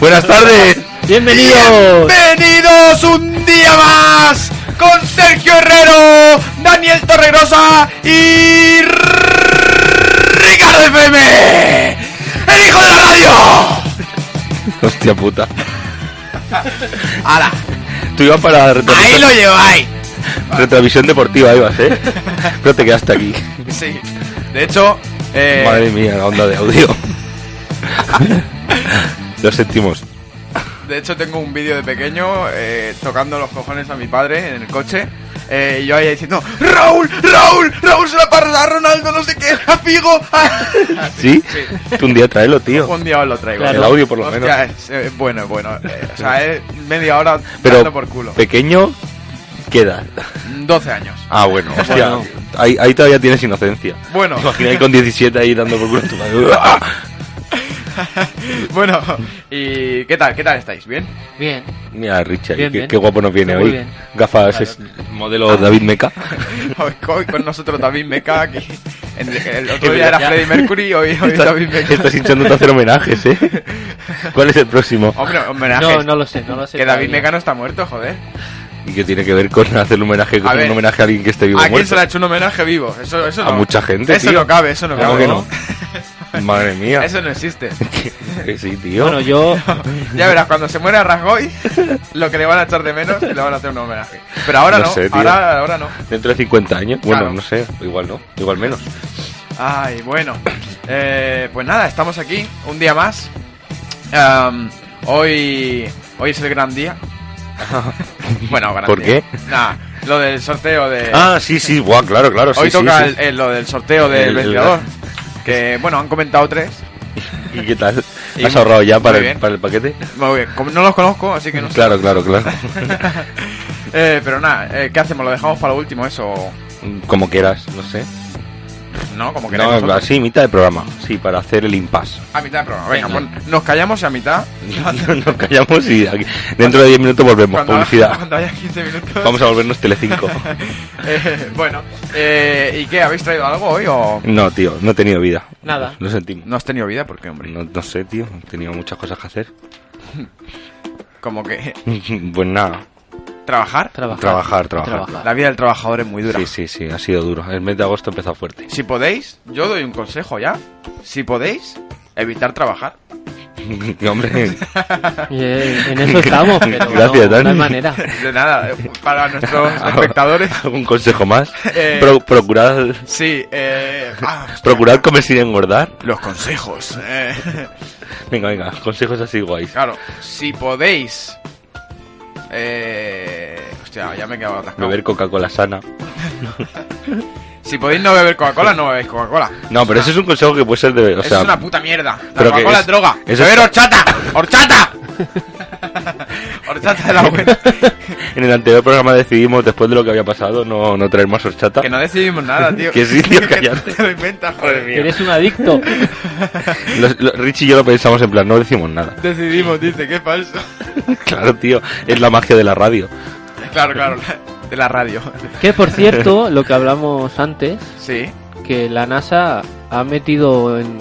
Buenas tardes. Bienvenidos. Bienvenidos un más con Sergio Herrero, Daniel Torregrosa y Ricardo FM, el hijo de la radio. Hostia puta. ¡Hala! Tú ibas para Ahí retransmisión, lo lleváis. retransmisión deportiva, ibas, ¿eh? Pero te quedaste aquí. Sí. De hecho, eh, Madre mía, la onda de audio. Lo sentimos. De hecho, tengo un vídeo de pequeño eh, tocando los cojones a mi padre en el coche. eh, y yo ahí diciendo, Raúl, Raúl, Raúl se la parda Ronaldo, no sé qué, a Figo. a-". ¿Sí? Tú un día tráelo, tío. Un día os lo traigo. El audio, por lo Hostia, menos. Es, eh, bueno, bueno. o sea, es media hora Pero por culo. pequeño, ¿qué edad? 12 años. Ah, bueno, hostia. Bueno. Ahí, ahí todavía tienes inocencia. Bueno. Imagina con 17 ahí dando por culo a tu madre. bueno, ¿y qué tal? ¿Qué tal estáis? ¿Bien? Bien. Mira, Richard, Bien, qué, bien. qué guapo nos viene Muy hoy. bien. Gafas, es modelo David Meca. Hoy, con nosotros David Meca aquí. En- el otro día era. Freddie Mercury, hoy, hoy Estás, David Meca. estás hinchándote a hacer homenajes, ¿eh? ¿Cuál es el próximo? Hombre, homenajes. No, no lo sé, no lo sé. Que David. Meca no está muerto, joder. ¿Y qué tiene que ver con hacer un homenaje, con A ver, un homenaje a alguien que esté vivo ¿A quién muerto? se le ha hecho un homenaje vivo? Eso, eso A no. mucha gente, Eso tío. no cabe, eso no ¿Cómo cabe. que no? Madre mía. Eso no existe. Que sí, tío. Bueno, yo. Ya verás, cuando se muera Rajoy, lo que le van a echar de menos, le van a hacer un homenaje. Pero ahora No no, sé, tío. ahora, ahora no. Dentro de 50 años. Bueno, Claro. no sé. Igual no. Igual menos. Ay, bueno. Eh, pues nada, estamos aquí, un día más. Hoy, hoy es el gran día. bueno, gran ¿Por qué? Nah, lo del sorteo de... Ah, sí, sí. Buah, claro, claro. Hoy sí, toca sí. el- el- lo del sorteo del El- el- ventilador. Que, bueno, han comentado tres. ¿Y qué tal? ¿Has ahorrado ya para el, para el paquete? Muy bien, como no los conozco, así que no sé. Claro, claro, claro. Eh, pero nada, eh, ¿qué hacemos? ¿Lo dejamos para lo último eso? Como quieras, no sé. ¿No? Como que No, así, mitad de programa. Sí, para hacer el impasse. A mitad del programa. Venga, Venga. pues nos callamos y a mitad. Nos callamos y aquí- dentro de 10 minutos volvemos. Cuando, Publicidad. cuando haya 15 minutos. Vamos a volvernos Telecinco. Eh, bueno, eh, ¿y qué? ¿Habéis traído algo hoy o...? No, tío, no he tenido vida. Nada. Lo sentimos. No has tenido vida, ¿por qué, hombre? No, no sé, tío. He tenido muchas cosas que hacer. Como que pues nada. Trabajar. Trabajar. Trabajar, trabajar. La vida del trabajador es muy dura. Sí, sí, sí, ha sido duro. El mes de agosto ha empezado fuerte. Si podéis, yo doy un consejo ya. Si podéis, evitar trabajar. Y, hombre, Y, eh, en eso estamos, pero Gracias, no, no Dani. hay manera. De nada, para nuestros espectadores. ¿algún consejo más? Eh, Pro- procurad, Sí, eh... ah, procurad comer sin engordar. Los consejos. eh. Venga, venga, consejos así guays. Claro, si podéis... Eh... Hostia, ya me he quedado atascado. Beber Coca-Cola sana. Si podéis no beber Coca-Cola, no bebéis Coca-Cola. No, pero ese es un consejo que puede ser de... O Eso sea, es una puta mierda. La Coca-Cola es- es droga. eso ¡Beber es- horchata! ¡Horchata! horchata de la buena. en el anterior programa decidimos, después de lo que había pasado, no, no traer más horchata. Que no decidimos nada, tío. Que sí, tío, cállate. te lo inventas, joder. Que Eres un adicto. Los- los- Rich y yo lo pensamos en plan, no decimos nada. Decidimos, dice, qué falso. Claro, tío, es la magia de la radio. Claro, claro, de la radio. Que por cierto, lo que hablamos antes, Sí. que la NASA ha metido en.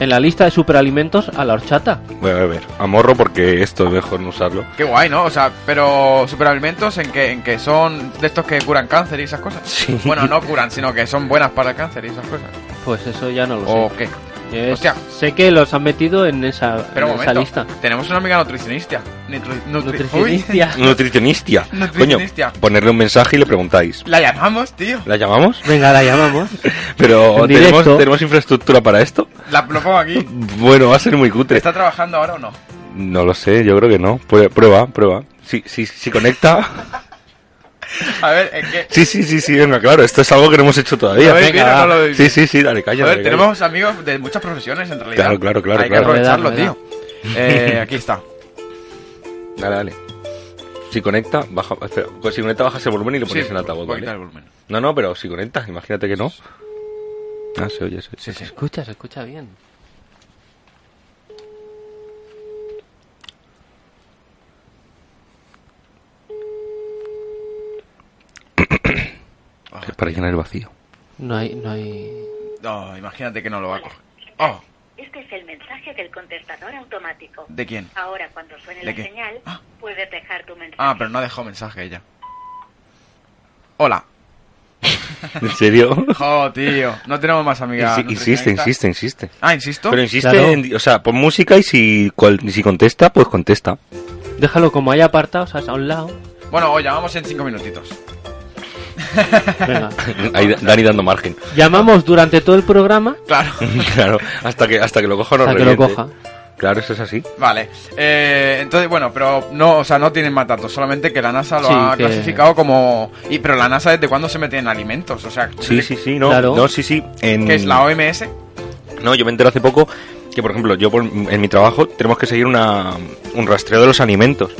En la lista de superalimentos a la horchata. Voy a beber. A morro porque esto es mejor no usarlo. Qué guay, ¿no? O sea, pero superalimentos en que, en que son de estos que curan cáncer y esas cosas. Sí. Bueno, no curan, sino que son buenas para el cáncer y esas cosas. Pues eso ya no lo sé. ¿O qué? Es- Hostia. Sé que los han metido en esa, Pero un en esa momento, lista. tenemos una amiga nutricionista. Nutri- nutri- Nutricionista. Nutricionista. Coño, Nutricionista. ponerle un mensaje y le preguntáis. La llamamos, tío. ¿La llamamos? Venga, la llamamos. Pero En ¿tenemos, directo. ¿tenemos infraestructura para esto? La lo pongo aquí. Bueno, va a ser muy cutre. ¿Está trabajando ahora o no? No lo sé, yo creo que no. Prueba, prueba. prueba. Si, si, si conecta. A ver, es que. Sí, sí, sí, sí, venga, claro. Esto es algo que no hemos hecho todavía. ¿Lo veis bien Venga, o no lo veis sí, sí, sí, dale, calla. Dale, calla. tenemos amigos de muchas profesiones en realidad. Claro, claro, claro, Hay claro. que aprovecharlo, tío. Eh, aquí está. Dale, dale. Si conecta, baja. Espera, pues si conecta, bajas el volumen y lo pones Sí, en altavoz, a ¿vale? el volumen. No, no, pero si conecta, imagínate que no. Ah, se oye, se oye. Sí, sí. Se escucha, se escucha bien. Para llenar el vacío. No hay, no hay. No, imagínate que no lo va a coger. Oh, Este es el mensaje del contestador automático. ¿de quién? Ahora, cuando suene ¿De la qué? señal, Ah. puedes dejar tu mensaje. Ah, pero no ha dejado mensaje ella. Hola. ¿En serio? Jo, tío. No tenemos más amigas. Insi- insiste, insiste, insiste. Ah, insisto. Pero insiste, Claro. en- o sea, pon música y si, cual- y si contesta, pues contesta. Déjalo como hay apartados a un lado. Bueno, hoy llamamos en cinco minutitos. Venga. Ahí Dani dando margen. Llamamos durante todo el programa Claro. claro, hasta que, hasta que lo coja o no hasta que lo coja. Claro, eso es así. Vale. Eh, entonces, bueno, pero no, o sea, no tienen más datos. Solamente que la NASA lo Sí, ha que- clasificado como. Y, pero la NASA desde cuándo se mete en alimentos, o sea. Sí, sí, sí, no. Claro. No, sí, sí. En... Que es la OMS. No, yo me enteré hace poco que, por ejemplo, yo por- en mi trabajo tenemos que seguir una, un rastreo de los alimentos.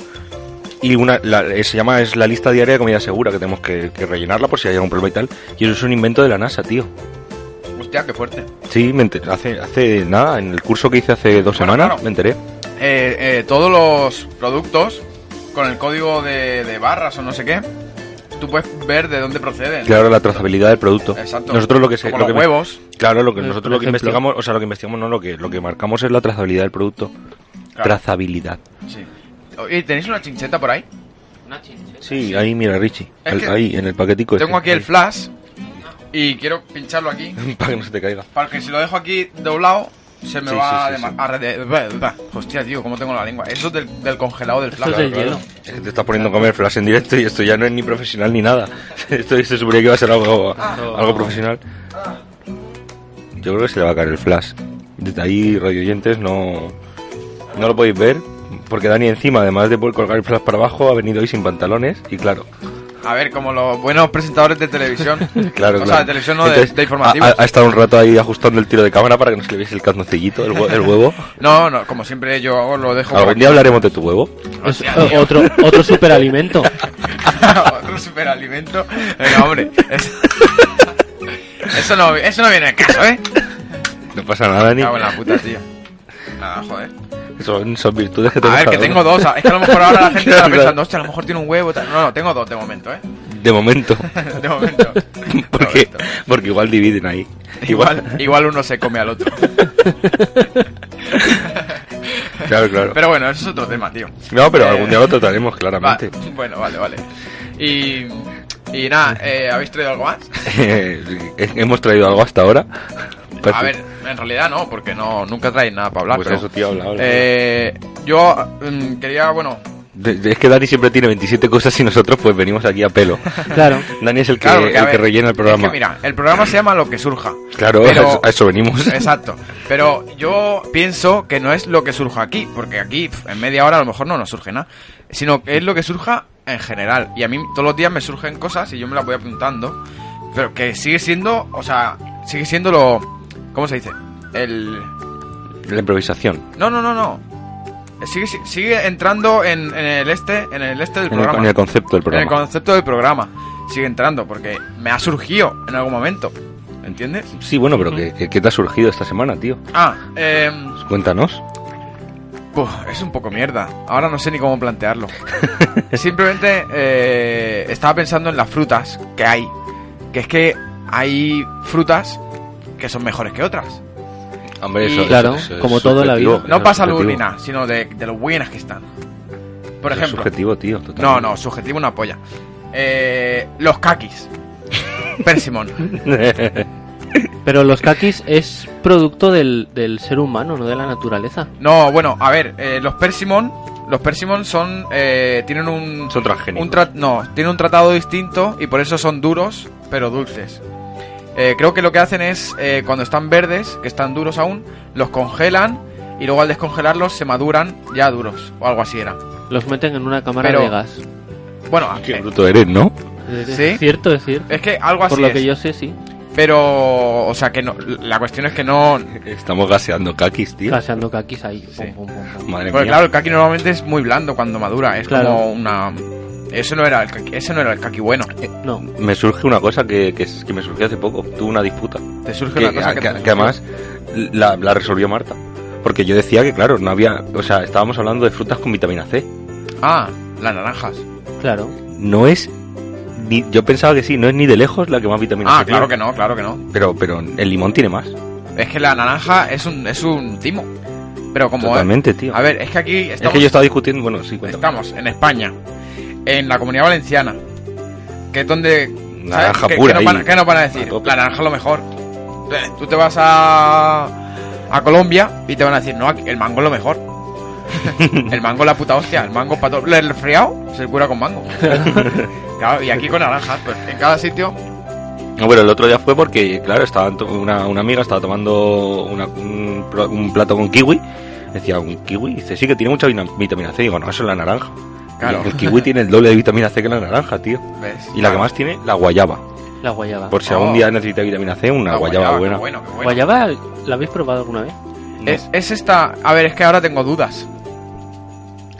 Y una, la- eh, se llama, es la lista diaria de comida segura, que tenemos que, que rellenarla por si hay algún problema y tal. Y eso es un invento de la NASA, tío. Hostia, qué fuerte. Sí, me enteré, hace, hace nada, en el curso que hice hace dos Bueno, semanas, claro. me enteré. Eh, eh, todos los productos con el código de, de barras o no sé qué, tú puedes ver de dónde proceden. Claro, la trazabilidad del producto. Exacto. Nosotros lo que se, Como lo los que me- huevos. Claro, lo que Eh, nosotros lo que investigamos, o sea, lo que investigamos no, lo que lo que marcamos es la trazabilidad del producto. Claro. Trazabilidad. Sí. ¿Y tenéis una chincheta por ahí? Sí, ahí mira Richie, Es ahí en el paquetico. Tengo ese. aquí el flash y quiero pincharlo aquí. para que no se te caiga. Para que si lo dejo aquí doblado, se me Sí, va sí, a. Hostia, tío, cómo tengo la lengua. Eso es del, del congelado del flash. es del claro. hielo. Es que te estás poniendo a comer flash en directo y esto ya no es ni profesional ni nada. Esto se suponía que iba a ser algo, algo profesional. Yo creo que se le va a caer el flash. Desde ahí, radio oyentes, no, no lo podéis ver. Porque Dani encima, además de poder colgar el flash para abajo, ha venido hoy sin pantalones. Y claro, A ver, como los buenos presentadores de televisión. claro, o claro. sea, de televisión no, de- Entonces, de, informativos. Ha, ha estado un rato ahí ajustando el tiro de cámara para que no se le viese el calzoncillito, el, el huevo. No, no, como siempre yo hago, lo dejo Algún aquí. día hablaremos de tu huevo. Es o- otro, otro superalimento. Otro superalimento. Venga, hombre. es- Eso no, eso no viene al caso, ¿eh? No pasa nada, Dani. Me cago en la puta, tío. Nada, joder. Son, son virtudes que A tenemos ver, que tengo dos. Es que a lo mejor ahora la gente está pensando, hostia, a lo mejor tiene un huevo. tal. No, no, tengo dos de momento, ¿eh? De momento. De momento. porque, porque igual dividen ahí. Igual, igual uno se come al otro. Claro, claro. Pero bueno, eso es otro tema, tío. no, pero Eh, algún día lo trataremos, claramente. Va- bueno, vale, vale. Y, y nada, eh, ¿habéis traído algo más? Hemos traído algo hasta ahora. A ver, en realidad no, porque no nunca traéis nada para hablar. Pues pero, eso, tío, habla, habla. eh, yo mm, quería, bueno, es que Dani siempre tiene 27 cosas y nosotros pues venimos aquí a pelo. Claro. Dani es el que, claro, el que rellena el programa. Es que mira, el programa se llama Lo que surja. claro, pero- a eso- a eso venimos. Exacto. Pero yo pienso que no es lo que surja aquí, porque aquí en media hora a lo mejor no nos surge nada, sino que es lo que surja en general. Y a mí todos los días me surgen cosas y yo me las voy apuntando, pero que sigue siendo, o sea, sigue siendo lo... ¿Cómo se dice? El... La improvisación. No, no, no, no. Sigue, sigue entrando en, en el este en el este del En el, programa. en el concepto del En el programa. concepto del programa. Sigue entrando porque me ha surgido en algún momento. ¿Entiendes? Sí, bueno, pero ¿qué, qué, qué te ha surgido esta semana, tío? Ah, eh, Cuéntanos. Uf, es un poco mierda. Ahora no sé ni cómo plantearlo. Simplemente eh, estaba pensando en las frutas que hay. Que es que hay frutas que son mejores que otras. Hombre, Y- eso, Claro, eso- eso como es todo en la vida. No pasa luz ni subjetivo. nada, sino de, de lo buenas que están. Por Eso es ejemplo. subjetivo, tío. totalmente. No, no, subjetivo una polla. Eh, los kakis. Persimón. Pero los kakis es producto del, del ser humano, no de la naturaleza. No, bueno, a ver, eh, los Persimon, los Persimon son, eh, tienen un, Son transgénicos. un tra- no, tienen un tratado distinto y por eso son duros, pero dulces. Eh, creo que lo que hacen es, eh, cuando están verdes, que están duros aún, los congelan y luego al descongelarlos se maduran ya duros, o algo así era. Los meten en una cámara Pero- de gas. Bueno, Qué eh, bruto eres, ¿no? Es ¿Sí? cierto, es cierto. es que algo así Por lo es, que yo sé, sí. pero, o sea que no, la cuestión es que no, Estamos gaseando kakis, tío. Gaseando kakis ahí. Sí. Pum, pum, pum, pum. Madre Porque mía. claro, el kaki normalmente es muy blando cuando madura, es Claro. como una... Eso no era el kaki, ese no era el kaki bueno. No, Me surge una cosa que, que, es- que me surgió hace poco. Tuve una disputa. Te surge Que, una cosa que, que- te- que además la, la resolvió Marta. Porque yo decía que, claro, no había. O sea, estábamos hablando de frutas con vitamina C. Ah, las naranjas. claro. No es. Ni, yo pensaba que sí, no es ni de lejos la que más vitamina Ah, C claro tiene. que no, claro que no. Pero, pero el limón tiene más. Es que la naranja es un, es un timo. Pero como... Totalmente, tío. A ver, es que aquí es estamos, que yo estaba discutiendo. Bueno, sí, cuéntame. estamos en España, en la comunidad valenciana, que es donde... ¿sabes? Naranja ¿Qué, pura qué nos van, ahí. qué nos van a decir? A. La naranja es lo mejor. Tú te vas a, a Colombia y te van a decir, no, aquí- el mango es lo mejor. el mango es la puta hostia, el mango para todo. El resfriado se cura con mango. claro, y aquí con naranjas, pues en cada sitio... No, pero el otro día fue porque, claro, estaba una, una amiga estaba tomando una- un, pl- un plato con kiwi. Decía, ¿un kiwi? Dice, sí, que tiene mucha vitamina C. Digo, no, eso es la naranja. Claro. El kiwi tiene el doble de vitamina C que la naranja, tío. ¿ves? Y la que más tiene, la guayaba. La guayaba. Por si Oh. algún día necesita vitamina C, una La guayaba, qué buena. bueno, qué bueno. ¿Guayaba la habéis probado alguna vez? No, Es, es esta... A ver, es que ahora tengo dudas.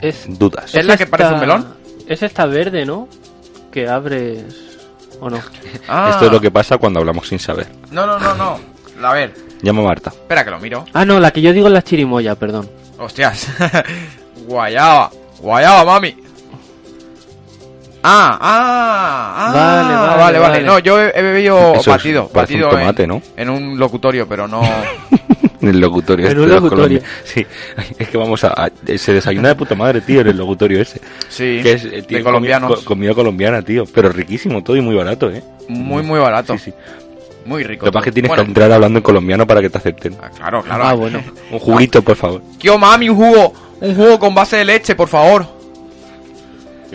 Es, dudas. ¿Es la que parece un melón? Es esta verde, ¿no? Que abres... ¿O no? Ah. Esto es lo que pasa cuando hablamos sin saber. No, no, no, no. A ver, Llama a Marta. espera que lo miro. Ah, no, la que yo digo es la chirimoya, perdón. Hostias. guayaba. Guayaba, mami. Ah, ah, ah. Vale, vale, vale, vale. vale. No, yo he, he bebido Eso es- batido. parece un batido tomate, en, ¿no? en un locutorio, pero no. En el locutorio. En este un locutorio. Sí, es que vamos a, a- Se desayuna de puta madre, tío, en el locutorio ese. Sí, Que es, eh, de tiene colombianos. comi- co- comida colombiana, tío. Pero riquísimo todo y muy barato, ¿eh? Muy, muy barato. Sí, sí. Muy rico. Lo que pasa es que tienes Bueno, que entrar hablando en colombiano para que te acepten. ah, Claro, claro. Ah, bueno. Un juguito, por favor. Kio, mami, un jugo. Un jugo con base de leche, por favor.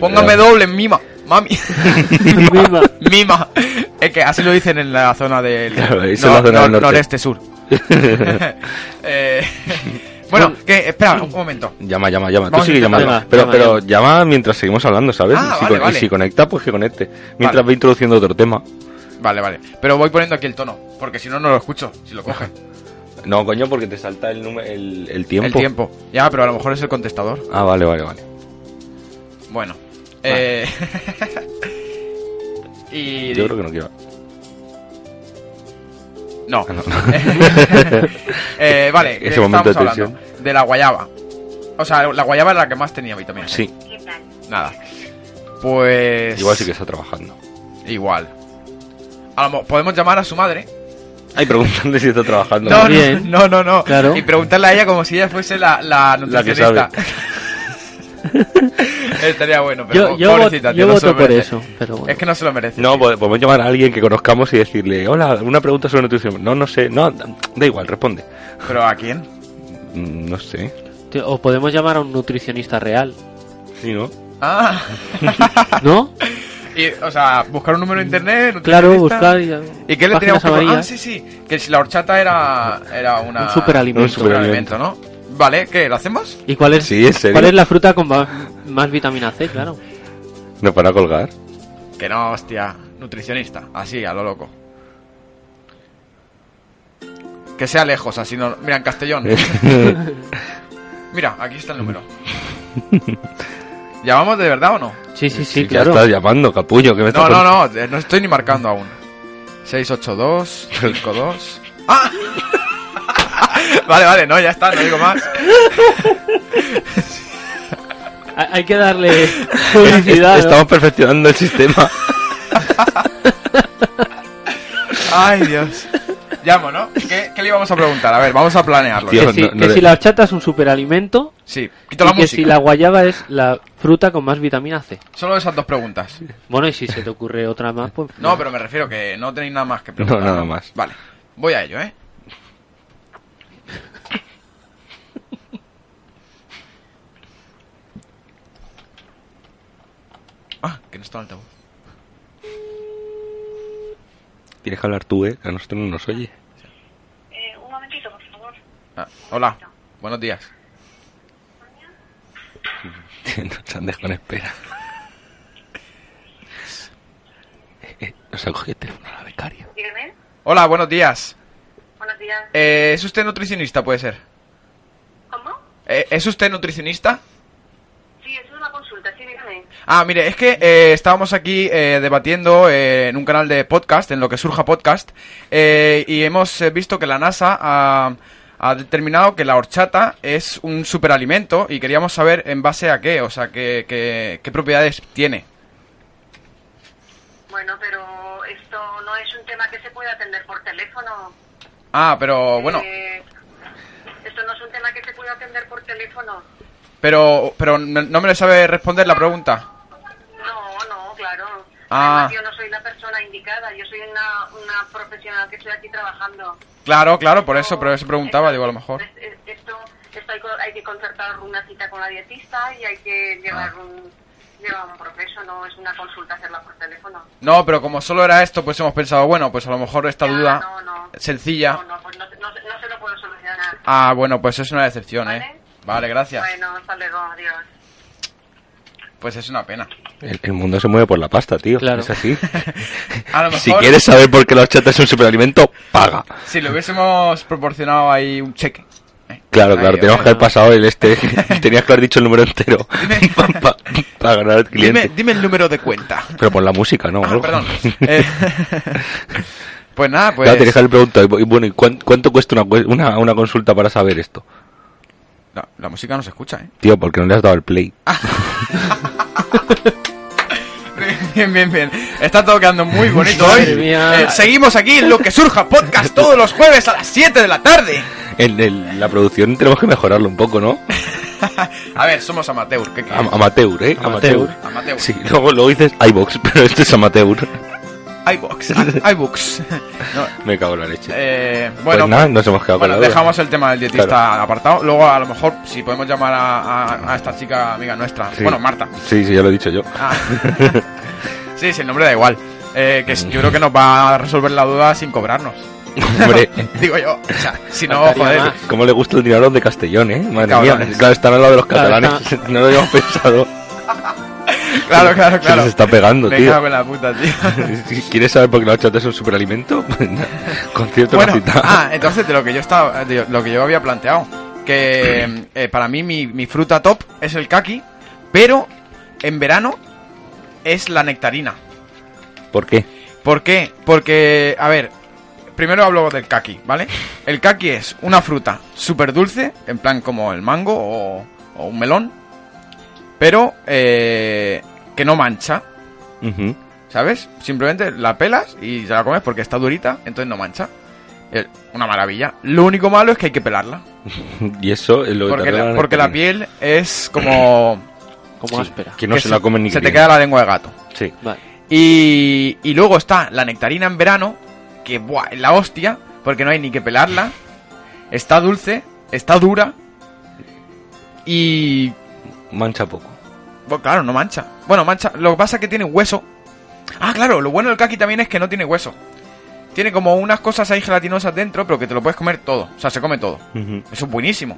Póngame doble, mima. Mami. Mima. Mima. Es que así lo dicen en la zona del Claro, zona del norte. noreste sur. Eh, bueno, que espera un momento. Llama, llama, llama. Vamos Tú sigue llamando. Pero llama, pero llama. mientras seguimos hablando, ¿sabes? Ah, y, si vale, con- vale. y si conecta, pues que conecte. Mientras Vale. va introduciendo otro tema. Vale, vale. Pero voy poniendo aquí el tono, porque si no, no lo escucho, si lo coge. No, coño, porque te salta el, número, el, el tiempo. El tiempo. Ya, pero a lo mejor es el contestador. Ah, vale, vale, vale. Bueno. Eh... y... Yo creo que no quiero. No. Ah, no. Eh, vale, Ese ¿qué momento de hablando? De la guayaba. O sea, la guayaba era la que más tenía vitamina. C. Sí. Nada. Pues... igual sí que está trabajando. Igual. A lo mo- podemos llamar a su madre. Ay, preguntarle si está trabajando. No, no, Bien. no, no, no. Claro. Y preguntarle a ella como si ella fuese la, la La que nutricionista. Estaría bueno, pero Yo, yo, pobrecita, voto- tío, yo no se lo voto por merece. eso, pero bueno. Es que no se lo merece. No, pode- podemos llamar a alguien que conozcamos y decirle, hola, una pregunta sobre nutrición. No, no sé, no, da igual, responde. ¿Pero a quién? Mm, No sé. Tío, O podemos llamar a un nutricionista real, Sí, ¿no? Ah. ¿no? y, o sea, buscar un número en internet. Claro, buscar y, ¿Y qué le teníamos que? Ah, sí, sí. Que si la horchata era, era una... Un superalimento. Un superalimento, ¿no? Vale, ¿qué? ¿Lo hacemos? ¿Y cuál es, Sí, cuál es la fruta con más, vitamina C? Claro. No para colgar. Que no, hostia. Nutricionista. Así, a lo loco. Que sea lejos, así no... Mira, en Castellón. Mira, aquí está el número. ¿Llamamos de verdad o no? Sí, sí, sí, Ya claro. estás llamando, capullo. Que me No, no, no, eh, no estoy ni marcando aún. 682 52. ¡Ah! vale, vale, no, ya está, no digo más. Hay que darle publicidad. ¿no? Estamos perfeccionando el sistema. Ay, Dios. Llamo, ¿no? ¿Qué, qué le íbamos a preguntar? A ver, vamos a planearlo. Tío, Que, si, no- no que le- si la horchata es un superalimento Sí, quito la y que música. si la guayaba es la fruta con más vitamina C. Solo esas dos preguntas. Bueno, y si se te ocurre otra más, pues... No, pero me refiero que no tenéis nada más que preguntar. No, nada más. Vale. Voy a ello, ¿eh? Ah, que no está en altavoz. Tienes que hablar tú, ¿eh? Que a nosotros no nos oye. Eh, un momentito, por favor. Ah, hola, buenos días. nos han dejado en espera. Eh, eh, Nos ha cogido el teléfono a la becaria. Dígame. Hola, buenos días. Buenos días. Eh, ¿Es usted nutricionista, puede ser? ¿Cómo? Eh, ¿Es usted nutricionista? Sí, es una consulta, sí. Ah, mire, es que eh, estábamos aquí eh, debatiendo eh, en un canal de podcast, en lo que surja podcast, eh, y hemos eh, visto que la NASA ha, ha determinado que la horchata es un superalimento y queríamos saber en base a qué, o sea, qué, qué, qué propiedades tiene. Bueno, pero esto no es un tema que se puede atender por teléfono. Ah, pero bueno, esto no es un tema que se puede atender por teléfono. Pero, pero no me le sabe responder la pregunta. No, no, claro. Ah. Además, yo no soy la persona indicada, yo soy una, una profesional que estoy aquí trabajando. Claro, claro, por eso, pero se preguntaba, esto- digo, a lo mejor. es- es- Esto, esto hay, hay que concertar una cita con la dietista y hay que Ah. llevar un llevar un proceso, no es una consulta hacerla por teléfono. No, pero como solo era esto, pues hemos pensado, bueno, pues a lo mejor esta Ya, duda no, no. sencilla. No, no, pues no, no, no se lo puedo solucionar. Ah, bueno, pues es una decepción, ¿eh? ¿Vale? Gracias. Bueno, hasta luego, adiós. Pues es una pena. El, el mundo se mueve por la pasta, tío. Claro. Es así. A lo mejor, si quieres saber por qué la horchata es un superalimento, paga. si le hubiésemos proporcionado ahí un cheque. ¿eh? Claro, Ahí, claro, tenemos eh, que haber pasado el este. Tenías que haber dicho el número entero para ganar al cliente. Dime, dime el número de cuenta. Pero pon la música, ¿no? Ah, perdón. Eh, pues nada, pues... Ya, tienes que haber preguntado, y bueno, ¿y cuán- cuánto cuesta una, cue- una, una consulta para saber esto? La, la música no se escucha, ¿eh? Tío, porque no le has dado el play. Bien, bien, bien. Está todo quedando muy bonito Madre hoy. mía. Eh, seguimos aquí en Lo que surja podcast todos los jueves a las 7 de la tarde. En el- la producción tenemos que mejorarlo un poco, ¿no? A ver, somos amateur. ¿qué quieres? Am- amateur, ¿eh? Amateur. Amateur. Sí, luego, luego dices iBox, pero este es amateur. iBooks. i- iBooks. No, Me cago en la leche. eh, bueno, pues nada, nos hemos quedado bueno, con la duda. dejamos el tema del dietista Claro. apartado. Luego, a lo mejor, si podemos llamar a, a- a esta chica amiga nuestra. Sí. Bueno, Marta. Sí, sí, ya lo he dicho yo. Ah. sí, sí, el nombre da igual. Eh, que yo creo que nos va a resolver la duda sin cobrarnos. Hombre, Digo yo. O sea, si no, Faltaría joder. más. cómo le gusta el dinero de Castellón, ¿eh? Madre Cabrones. mía. Claro, están al lado de los Claro, catalanes. no lo habíamos pensado. Claro, claro, Se claro. les está pegando, Me tío. cago en la puta, tío. ¿Quieres saber por qué la horchata es un superalimento? Concierto bueno, cita. ah, entonces de lo que yo estaba, de lo que yo había planteado, que eh, para mí mi, mi fruta top es el kaki, pero en verano es la nectarina. ¿Por qué? ¿Por qué? Porque, a ver, primero hablo del kaki, ¿vale? El kaki es una fruta súper dulce, en plan como el mango o, o un melón, pero eh, que no mancha. ¿sabes? Simplemente la pelas y se la comes porque está durita, entonces no mancha. Una maravilla. Lo único malo es que hay que pelarla. Y eso es lo que Porque la, porque la piel es como... Como Sí, áspera. Que no que se la comen ni Se te queda la lengua de gato. Sí. Vale. Y, y luego está la nectarina en verano, que buah, es la hostia, porque no hay ni que pelarla. Está dulce, está dura. Y... Mancha poco. Bueno, claro, no mancha. Bueno, mancha. Lo que pasa es que tiene hueso. Ah, claro, lo bueno del kaki también es que no tiene hueso. Tiene como unas cosas ahí gelatinosas dentro, pero que te lo puedes comer todo. O sea, se come todo. Eso es buenísimo.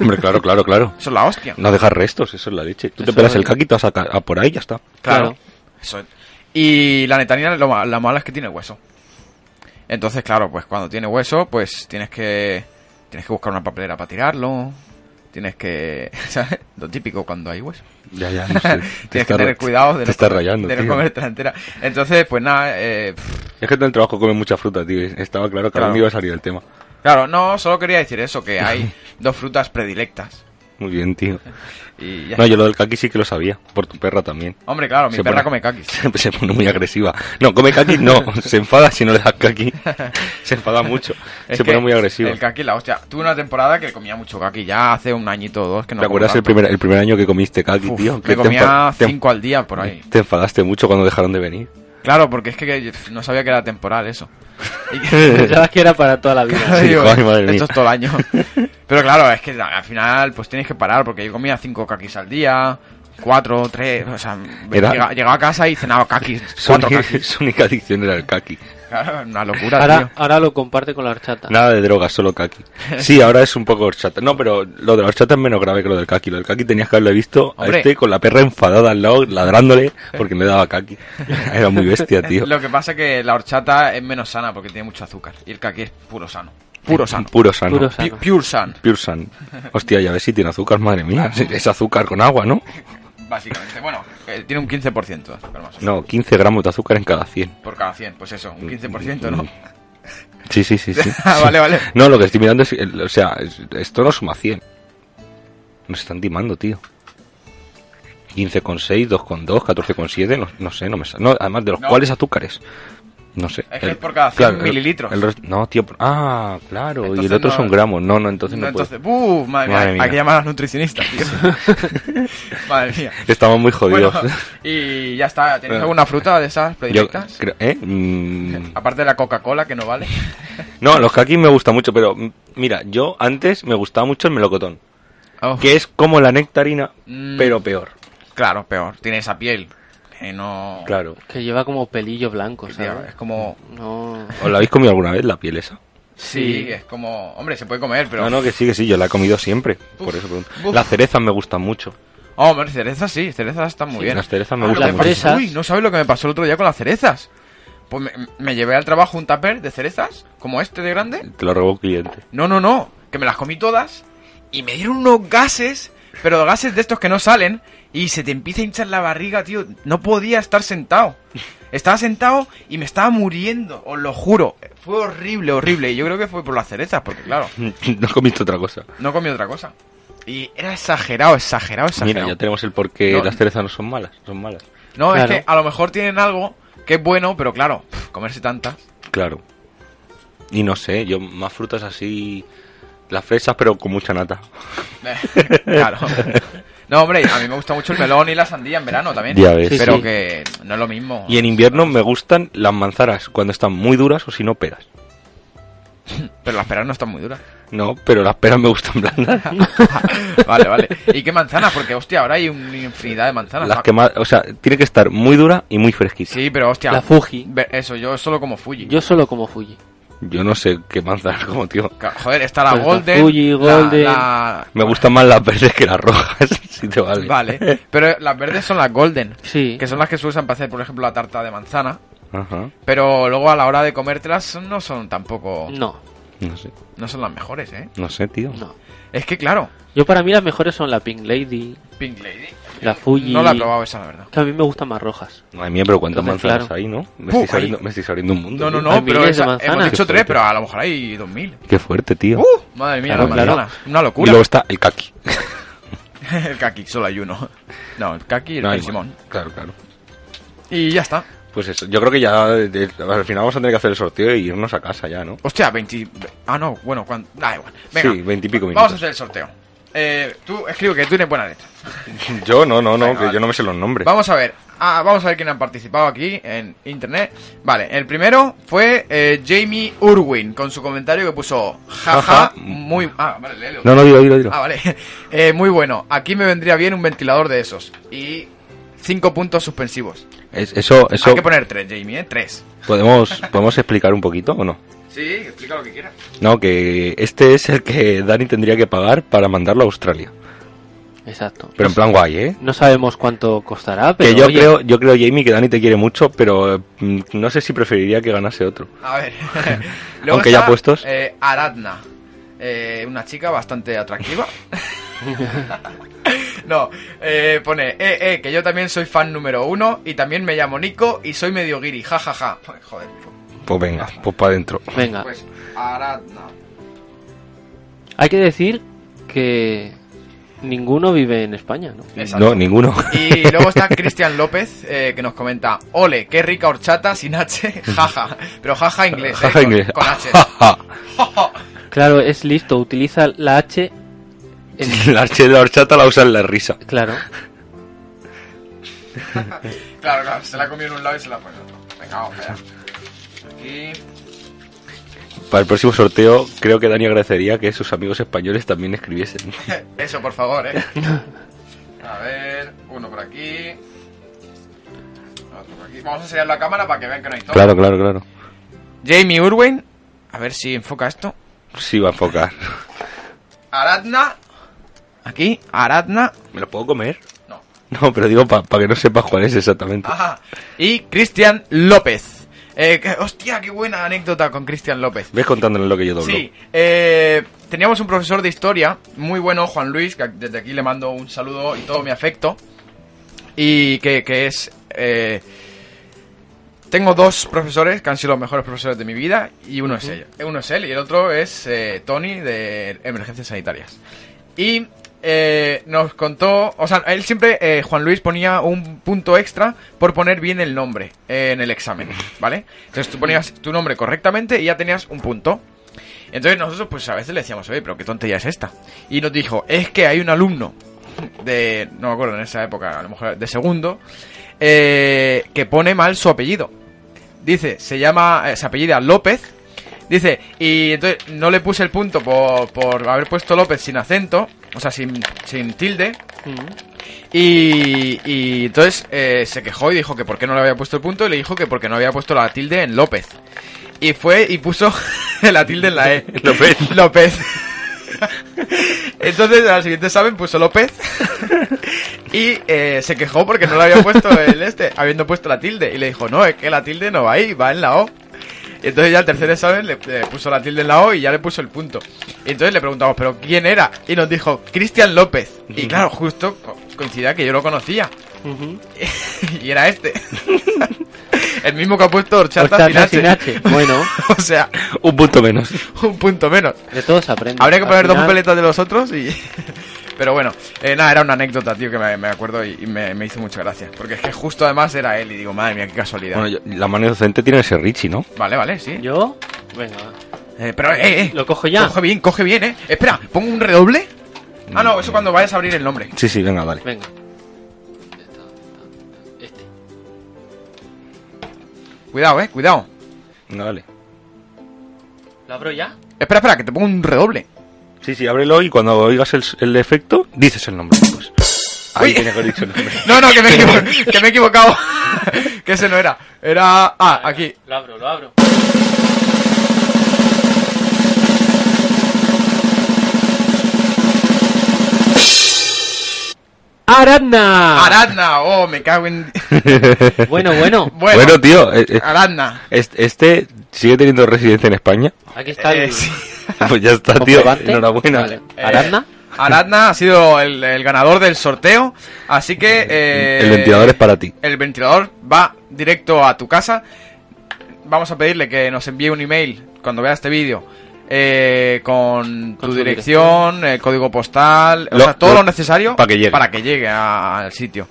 Hombre, claro, claro, claro. Eso es la hostia. No dejas restos, eso es la leche. Tú te pelas es. el caqui y te vas a, a por ahí y ya está. Claro. Claro. Eso es. Y la nectarina, lo, la mala es que tiene hueso. Entonces, claro, pues cuando tiene hueso, pues tienes que tienes que buscar una papelera para tirarlo. Tienes que, ¿sabes? Lo típico cuando hay hueso. Ya, ya, no sé. Tienes que está tener cuidado de te no, estás comer- rayando, de no entera. Entonces, pues nada, eh, Es que en el trabajo come mucha fruta, tío. Estaba claro que Claro. algún día iba a salir el tema. claro, no, solo quería decir eso, que hay dos frutas predilectas. Muy bien, tío. Y ya. No, yo lo del kaki sí que lo sabía. Por tu perra también. Hombre, claro, mi Se perra pone- come kakis. Se pone muy agresiva. No, come kaki no. Se enfada si no le das kaki. Se enfada mucho. Es Se pone muy agresiva. El kaki, la hostia. Tuve una temporada que comía mucho kaki, ya hace un añito o dos que no ¿Te acuerdas el primer, el primer año que comiste kaki, Uf, tío? Que te comía te- cinco al día por ahí. Te enfadaste mucho cuando dejaron de venir. Claro, porque es que no sabía que era temporal eso. Pensabas que era para toda la vida. Sí, Digo, ay, madre mía. esto es todo el año. Pero claro, es que al final pues tienes que parar porque yo comía cinco kakis al día, cuatro, tres, o sea, llegaba a casa y cenaba kakis, Su, kakis. su única adicción era el kaki. Claro, una locura, Ahora, tío. ahora lo comparte con la horchata. Nada de drogas, solo kaki. Sí, ahora es un poco horchata. No, pero lo de la horchata es menos grave que lo del kaki. Lo del kaki tenías que haberle visto Hombre. a este con la perra enfadada al lado, ladrándole porque le daba kaki. Era muy bestia, tío. Lo que pasa es que la horchata es menos sana porque tiene mucho azúcar y el kaki es puro sano. Puro sano. Puro sano. Puro Pu- sano. Pure san, Pure san. Hostia, ya ves si tiene azúcar, madre mía. Es azúcar con agua, ¿no? básicamente. Bueno, eh, tiene un 15% de azúcar más o menos. No, 15 gramos de azúcar en cada 100. Por cada 100, pues eso, un 15%, ¿no? Sí, sí, sí, sí. Ah, vale, vale. No, lo que estoy mirando es, o sea, es- esto no suma 100. Nos están timando, tío. 15,6, 2,2, 14,7, no, no sé, no me sa- no, Además, de los No. cuales azúcares. No sé. Es que es por cada 100 mililitros. el resto- no, tío. Ah, claro. y el otro no- son gramos. No, no, entonces no, No, entonces, ¡buf! Madre, mía, Madre hay que llamar a los nutricionistas, tío. madre mía. Estamos muy jodidos. Bueno, y ya está. ¿Tenéis Bueno. alguna fruta de esas predilectas? creo, ¿eh? Mm, Aparte de la Coca-Cola, que no vale. no, los kakis me gustan mucho, pero mm, mira, yo antes me gustaba mucho el melocotón. Oh, Que es como la nectarina, Mm. pero peor. Claro, peor. Tiene esa piel. Que no. Claro. Que lleva como pelillo blanco, es como. No. ¿Os la habéis comido alguna vez la piel esa? Sí, es como. Hombre, se puede comer, pero. No, no, que sí, que sí, yo la he comido siempre. por eso pregunto. uf. Las cerezas me gustan mucho. Oh, hombre, cerezas sí, cerezas están muy bien. Las cerezas me Ah, gustan mucho. fresas. Uy, no sabes lo que me pasó el otro día con las cerezas. Pues me, me llevé al trabajo un tupper de cerezas, como este de grande. Te lo robó un cliente. No, no, no, que me las comí todas y me dieron unos gases, pero gases de estos que no salen y se te empieza a hinchar la barriga, tío. No podía estar sentado. Estaba sentado y me estaba muriendo, os lo juro. Fue horrible, horrible. Y yo creo que fue por las cerezas, porque claro, no comiste otra cosa. no comí otra cosa. Y era exagerado, exagerado, exagerado. Mira, ya tenemos el por qué No. las cerezas no son malas. Son malas. No, Claro. es que a lo mejor tienen algo que es bueno, pero claro, comerse tantas. Claro. Y no sé, yo más frutas así. Las fresas, pero con mucha nata. claro. No, hombre, a mí me gusta mucho el melón y la sandía en verano también. Ya ves. Pero sí. que no es lo mismo. Y en invierno me gustan las manzanas cuando están muy duras o si no peras. Pero las peras no están muy duras. No, pero las peras me gustan blandas. vale, vale. ¿Y qué manzanas? Porque, hostia, ahora hay una infinidad de manzanas. las que más, o sea, tiene que estar muy dura y muy fresquita. Sí, pero hostia. La Fuji. Eso, yo solo como Fuji. Yo solo como Fuji. Yo no sé qué manzanas como tío. Joder, está la Pues la Golden. Fuji, la- Golden. la- Me gustan más las verdes que las rojas, si te vale. Vale. Pero las verdes son las Golden. Sí. Que son las que se usan para hacer, por ejemplo, la tarta de manzana. Ajá, Pero luego a la hora de comértelas no son tampoco. No, no sé. No son las mejores, ¿eh? No sé, tío. no. Es que, claro, Yo para mí las mejores son la Pink Lady, Pink Lady. La Fuji. No la he probado esa, la verdad. Que a mí me gustan más rojas. Madre mía, pero cuántas Entonces, manzanas claro. hay, ¿no? Me Puh, estoy, abriendo, me estoy abriendo un mundo. No, no, no, pero esa- manzanas. hemos dicho tres, pero a lo mejor hay dos mil. Qué fuerte, tío. ¡Uh! Madre mía, Claro, las claro. Una y locura. luego está el kaki. el kaki, solo hay uno. No, el kaki y el No. Simón. Claro, claro. Y ya está. Pues eso, yo creo que ya de- de- al final vamos a tener que hacer el sorteo y irnos a casa ya, ¿no? Hostia, 20... Ah, no, bueno, cuando... Da igual. Venga, Sí, 20 y pico vamos a minutos. hacer el sorteo. Eh, tú, escribe que tú tienes buena letra. Yo no, no, no, que vale. yo no me sé los nombres. Vamos a ver. Ah, vamos a ver quién han participado aquí en internet. Vale, el primero fue eh, Jamie Urwin con su comentario que puso jaja, muy... Ah, vale, léelo. No, no, dilo, dilo, dilo. Ah, vale. Eh, muy bueno. Aquí me vendría bien un ventilador de esos. Y cinco puntos suspensivos. Es- eso, eso Hay que poner tres, Jamie, ¿eh? Tres. podemos, podemos explicar un poquito o no. Sí, explica lo que quieras. No, que este es el que Dani tendría que pagar para mandarlo a Australia. Exacto. Pero en plan guay, ¿eh? No sabemos cuánto costará, pero Que yo oye, creo, yo creo, Jamie, que Dani te quiere mucho, pero mm, no sé si preferiría que ganase otro. A ver. Luego Aunque ya puestos. eh, Aradna. Eh, una chica bastante atractiva. no, eh, pone, eh, eh, que yo también soy fan número uno y también me llamo Nico y soy medio guiri, ja, ja, ja. Joder, Pues venga, pues para adentro. venga. pues Aradna. Hay que decir que ninguno vive en España, ¿no? Exacto. No, ninguno. Y luego está Cristian López, eh, que nos comenta, ole, qué rica horchata sin H, jaja. Pero jaja inglés, eh, Jaja con- inglés. con H. Claro, es listo, utiliza la H en... la H de la horchata la usa en la risa. Claro. Claro, claro, se la ha comido en un lado y se la pone en otro. Venga, vamos allá. Para el próximo sorteo, creo que Dani agradecería que sus amigos españoles también escribiesen. Eso, por favor, eh. A ver, uno por aquí. Otro por aquí. Vamos a enseñar la cámara para que vean que no hay todo. Claro, claro, claro. Jamie Urwin. A ver si enfoca esto. Sí, va a enfocar. Aradna. Aquí, Aradna. ¿Me lo puedo comer? No. No, pero digo para que no sepas cuál es exactamente. Ajá. Y Cristian López. Eh, que- hostia, qué buena anécdota con Cristian López. Ves contándole lo que yo doblo. Sí, eh, teníamos un profesor de historia muy bueno, Juan Luis, que desde aquí le mando un saludo y todo mi afecto. Y que, que es... eh, tengo dos profesores que han sido los mejores profesores de mi vida y uno es él. Uno es él y el otro es eh, Tony de Emergencias Sanitarias. Y eh, nos contó, o sea, él siempre, eh, Juan Luis ponía un punto extra por poner bien el nombre eh, en el examen, ¿vale? Entonces tú ponías tu nombre correctamente y ya tenías un punto. Entonces nosotros pues a veces le decíamos, oye, pero qué tontería es esta. Y nos dijo, es que hay un alumno de, no me acuerdo en esa época, a lo mejor de segundo, eh, que pone mal su apellido. Dice, se llama, se apellida López. Dice, y entonces no le puse el punto por, por haber puesto López sin acento, o sea, sin, sin tilde. Y, y entonces eh, se quejó y dijo que por qué no le había puesto el punto y le dijo que porque no había puesto la tilde en López. Y fue y puso la tilde en la E. López. López. Entonces al siguiente examen puso López y eh, se quejó porque no le había puesto el este, habiendo puesto la tilde. Y le dijo, no, es que la tilde no va ahí, va en la O. Y entonces ya el tercer examen le, le puso la tilde en la O y ya le puso el punto. Y entonces le preguntamos, ¿pero quién era? Y nos dijo, Cristian López. Y claro, justo co- coincidía que yo lo conocía. Y era este. el mismo que ha puesto Horchata Horchata sin sin H. H, bueno. o sea, Un punto menos. un punto menos. De todo se aprende. Habría que poner dos papeletas de los otros y... Pero bueno, eh, nada, era una anécdota, tío, que me, me acuerdo y, y me, me hizo mucha gracia. Porque es que justo además era él y digo, madre mía, qué casualidad. Bueno, yo- la mano docente tiene que ser Richie, ¿no? Vale, vale, sí. Yo, venga. Eh, pero, eh, eh. Lo cojo ya. Coge bien, coge bien, eh. Espera, pongo un redoble. Ah, no, eso cuando vayas a abrir el nombre. Sí, sí, venga, dale. Venga. Este. Cuidado, eh, cuidado. Venga, dale. ¿Lo abro ya? Espera, espera, que te pongo un redoble. Sí, sí, ábrelo y cuando oigas el, el efecto, dices el nombre. Pues. Ahí Uy. tenía que haber dicho el nombre. No, no, que me, he equivo- que me he equivocado. que ese no era. Era... Ah, aquí. Lo abro, lo abro. ¡Aradna! Aradna. Oh, me cago en... Bueno, bueno. Bueno, Bueno, tío, eh, eh, Aradna. este, este sigue teniendo residencia en España. Aquí está Eh, el sí. Pues ya está, tío. Enhorabuena. Vale. Eh, ¿Aradna? Aradna ha sido el, el ganador del sorteo, así que... eh, El ventilador es para ti. El ventilador va directo a tu casa. Vamos a pedirle que nos envíe un email cuando vea este vídeo. eh, con, Con tu dirección, el código postal, o sea, todo lo- lo necesario para que llegue. para que llegue a- al sitio.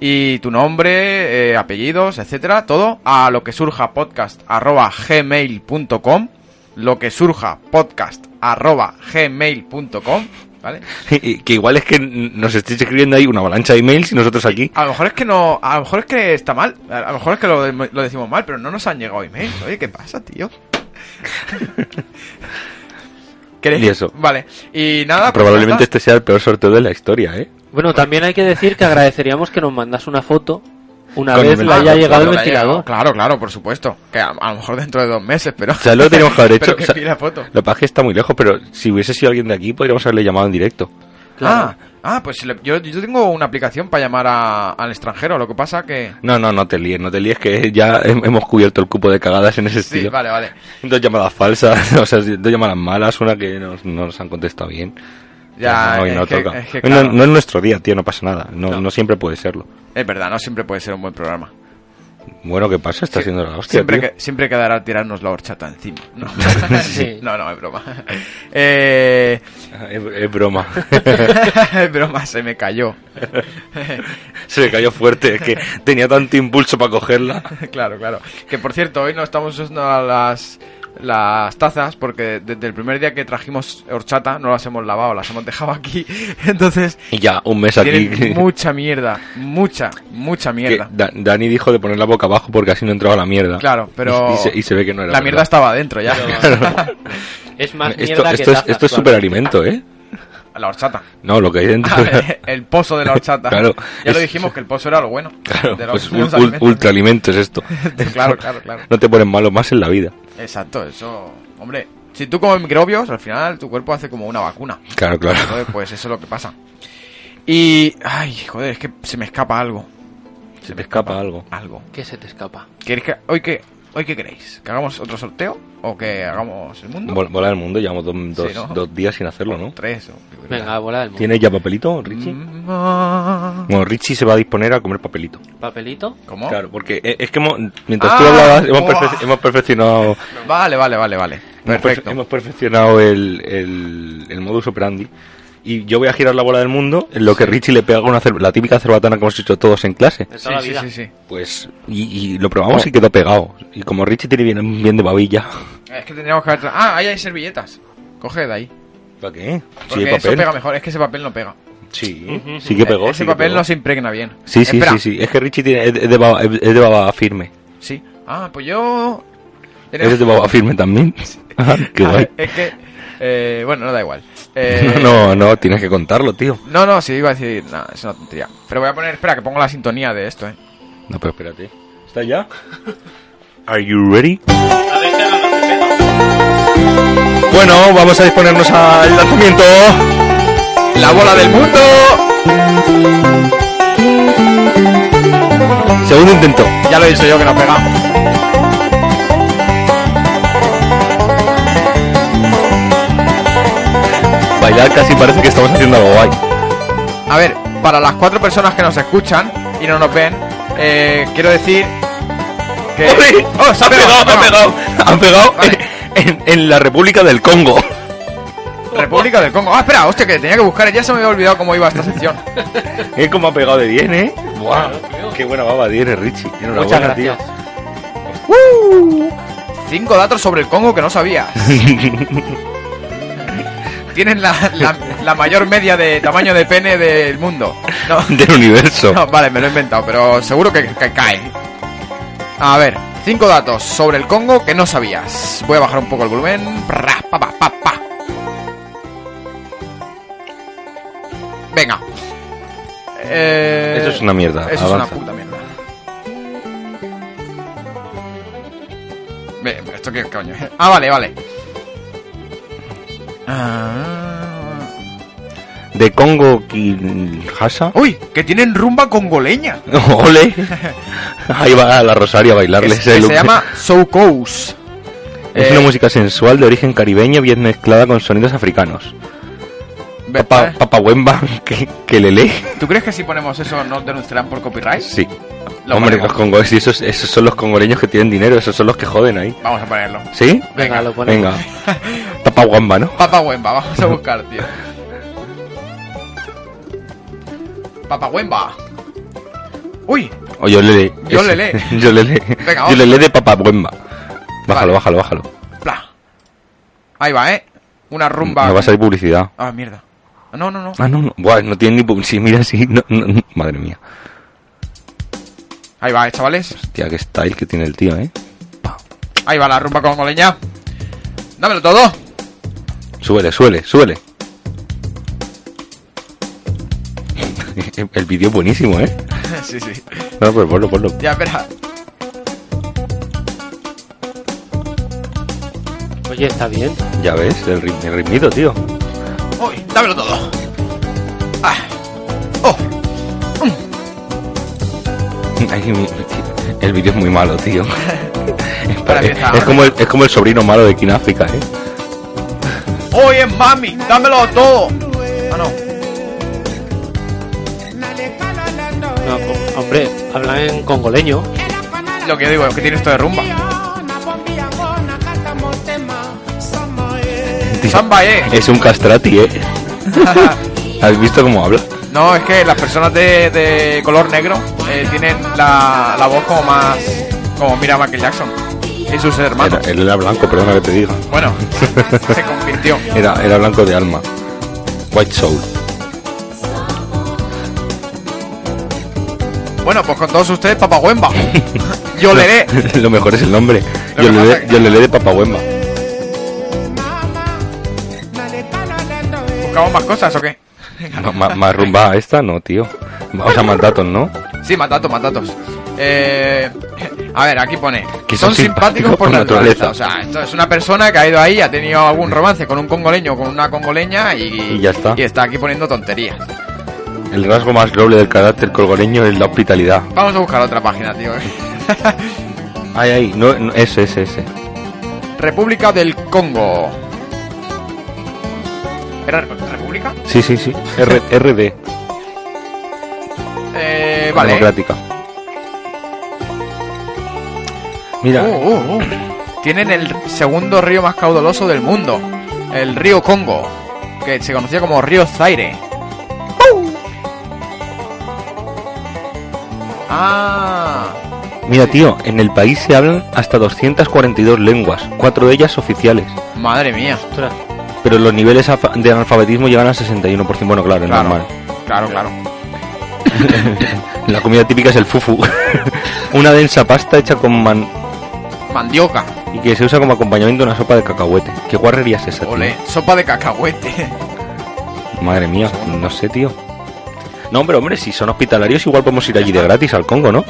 Y tu nombre, eh, apellidos, etcétera, todo a lo que surja podcast arroba gmail.com lo que surja podcast arroba gmail.com ¿vale? Y que igual es que nos estéis escribiendo ahí una avalancha de emails y nosotros aquí. A lo mejor es que no, a lo mejor es que está mal, a lo mejor es que lo, lo decimos mal, pero no nos han llegado emails. Oye, ¿qué pasa, tío? ¿Queréis? Y eso. Vale. Y nada, pues Probablemente nada. este sea el peor sorteo de la historia, ¿eh? Bueno, también hay que decir que agradeceríamos que nos mandas una foto una vez le haya llegado el Claro, ventilador. Claro, claro, por supuesto. Que a, a lo mejor dentro de dos meses, pero. O sea, lo teníamos que haber hecho. que o sea, pida foto. Lo que pasa es que está muy lejos, pero si hubiese sido alguien de aquí, podríamos haberle llamado en directo. Claro. Ah, ah, pues le- yo, yo tengo una aplicación para llamar a- al extranjero. Lo que pasa que. No, no, no te líes, no te líes, que ya hem- hemos cubierto el cupo de cagadas en ese Sí, estilo. vale, vale. Dos llamadas falsas, o sea, dos llamadas malas, una que nos, no nos han contestado bien. Ya, no, es no que- toca. es que, No- claro. no, es nuestro día, tío, no pasa nada. No, No. no siempre puede serlo. Es verdad, no siempre puede ser un buen programa. Bueno, ¿qué pasa? Está Sí, siendo la hostia, siempre, tío. que, siempre quedará tirarnos la horchata encima. No, Sí. no, no, es broma. Eh, Es, es broma. es broma, se me cayó. Se le cayó fuerte, es que tenía tanto impulso para cogerla. claro, claro. Que por cierto, hoy no estamos usando las las tazas porque desde el primer día que trajimos horchata no las hemos lavado, las hemos dejado aquí. Entonces, Y ya, un mes aquí. tienen mucha mierda, mucha, mucha mierda. Da- Dani dijo de poner la boca abajo porque así no entraba la mierda. Claro, pero Y, y se, y se ve que no era la mierda verdad. estaba adentro ya. Es más Esto, mierda que esto es, esto es superalimento, ¿eh? La horchata. No, lo que hay dentro. el pozo de la horchata. Claro, ya lo dijimos que el pozo era lo bueno. Claro, de los pues alimentos. ultraalimento es esto. claro, claro, claro. No te ponen malo más en la vida. Exacto, eso. Hombre, si tú comes microbios, al final tu cuerpo hace como una vacuna. Claro, claro. Joder, pues eso es lo que pasa. Y. Ay, joder, es que se me escapa algo. Se te escapa algo. Algo. ¿Qué se te escapa? ¿Queréis que, hoy, qué, ¿Hoy qué queréis? ¿Que hagamos otro sorteo? ¿O que hagamos el mundo? Vol- Volar el mundo, llevamos dos, dos- ¿no? dos días sin hacerlo, ¿no? Tres. o- Venga, bola del mundo. ¿Tienes ya papelito, Richie? Mm. Bueno, Richie se va a disponer a comer papelito. ¿Papelito? ¿Cómo? Claro, porque e- es que hemos- mientras Ah, tú hablabas, hemos, perfe- hemos perfeccionado, Vale, vale, vale, vale. hemos, perfe- Perfecto. hemos perfeccionado el, el, el modus operandi. Y yo voy a girar la bola del mundo en lo que Richie le pega una la típica cerbatana que hemos hecho todos en clase. Sí, sí, sí, sí. Pues, y, y lo probamos y quedó pegado. Y como Richie tiene bien, bien de babilla. Es que tendríamos que haber... Ah, ahí hay servilletas. Coge de ahí. ¿Para qué? Porque Sí, eso pega mejor. Es que ese papel no pega. Sí, sí que pegó. Ese sí que papel pegó. no se impregna bien. Sí, sí, Espera. sí, sí. Es que Richie tiene, es, de- baba, es de baba firme. Sí. Ah, pues yo... ¿Eres de baba firme también? Ah, Qué Ah, guay. Es que... eh, bueno, no da igual. Eh, No, no, tienes que contarlo, tío. No, no, sí, iba a decir... No, es una tontería. Pero voy a poner... Espera, que pongo la sintonía de esto, eh. No, pero espérate. ¿Está ya? Are you ready? Bueno, vamos a disponernos al lanzamiento. ¡La bola del mundo! Segundo intento. Ya lo he dicho yo que no pega. Bailar casi parece que estamos haciendo algo guay. A ver, para las cuatro personas que nos escuchan y no nos ven, eh, quiero decir que... ¡Ole! ¡Oh, se ha pegado! han pegado. Han pegado Vale. en, en la República del Congo. República del Congo. Ah, espera, hostia, que tenía que buscar. Ya se me había olvidado cómo iba esta sección. Es como ha pegado de bien, ¿eh? ¡Buah! ¡Qué buena baba tienes, Richie! Muchas gracias. Cinco datos sobre el Congo que no sabías. Tienen la, la- la mayor media de tamaño de pene del mundo. No, Del universo. no, vale, me lo he inventado, pero seguro que, que cae. A ver, cinco datos sobre el Congo que no sabías. Voy a bajar un poco el volumen. Venga. Eh, Eso es una mierda. Eso Avanza. es una puta mierda. ¿Esto qué coño? Ah, vale, vale. Ah. De Congo Kinshasa. Uy, que tienen rumba congoleña. ¡Ole! Ahí va la Rosario a bailarle. Es- ese que se llama Soukous. Es Eh, una música sensual de origen caribeño bien mezclada con sonidos africanos. Papa, eh, Papa Wemba, que, que lele. ¿Tú crees que si ponemos eso nos denunciarán por copyright? Sí. Lo Hombre, ponemos. los congoleños, y esos, esos son los congoleños que tienen dinero, esos son los que joden ahí. Vamos a ponerlo. ¿Sí? Venga, lo ponemos. Venga. Papa Wemba, ¿no? Papa Wemba, vamos a buscar, tío. Papa Wemba. Uy, O yo lele. Yo lele. yo lele. Venga, vamos. yo lele de Papa Wemba. Bájalo, Vale. bájalo, bájalo. pla. Ahí va, ¿eh? Una rumba. Me va a salir publicidad. Ah, mierda. No, no, no. Ah, no, no. Buah, no tiene ni publicidad. Sí, mira, sí. No, no, no. Madre mía. Ahí va, ¿eh, chavales. Hostia, qué style que tiene el tío, ¿eh? Ahí va la rumba congoleña. Dámelo todo. Súbele, súbele, súbele. El vídeo es buenísimo, ¿eh? sí, sí. No, pero ponlo, ponlo. Ya, espera. Oye, está bien. Ya ves, el, rit- el ritmito, tío. Uy, dámelo todo. Ay, mi- el vídeo es muy malo, tío. Es, Para es- empezar. es como el, es como el sobrino malo de Kináfrica, ¿eh? Oye, mami, dámelo todo. Ah, no. No, hombre, hablan en congoleño. Lo que yo digo es que tiene esto de rumba. Tío, Samba, eh. Es un castrati, ¿eh? ¿Has visto cómo habla? No, es que las personas de, de color negro eh, tienen la, la voz como más. Como mira Michael Jackson. y sus hermanos. Era- él era blanco, perdona que te diga. Bueno, se convirtió. Era, era blanco de alma. White Soul. Bueno, pues con todos ustedes, Papa Wemba. Yo leeré. Lo mejor es el nombre. Lo Yo le, le- que- yo le de Papahuemba. ¿Buscamos más cosas o qué? Más rumba a esta, no, tío. O sea, más datos, ¿no? Sí, más datos. Eh, a ver, aquí pone Que son son simpáticos por naturaleza. naturaleza. O sea, esto es una persona que ha ido ahí, ha tenido algún romance con un congoleño o con una congoleña y, Y ya está. y está aquí poniendo tonterías. El rasgo más noble del carácter colgoreño es la hospitalidad. Vamos a buscar otra página, tío. Ay, ay, no, no, ese, ese, ese. República del Congo. ¿Era República? Sí, sí, sí. R- RD, Eh, vale. democrática. Mira, Uh, uh, uh. Tienen el segundo río más caudaloso del mundo, el río Congo, que se conocía como río Zaire. Ah, mira, tío, en el país se hablan hasta 242 lenguas, cuatro de ellas oficiales. madre mía. Ostras, Pero los niveles de analfabetismo llegan al 61%. Bueno, claro, es Claro. normal. Claro, claro. La comida típica es el fufu. una densa pasta hecha con man Mandioca, y que se usa como acompañamiento a una sopa de cacahuete. ¿Qué guarrería es esa, tío? ole, sopa de cacahuete. Madre mía, no sé, tío. No, pero hombre, si son hospitalarios, igual podemos ir allí de gratis al Congo, ¿no?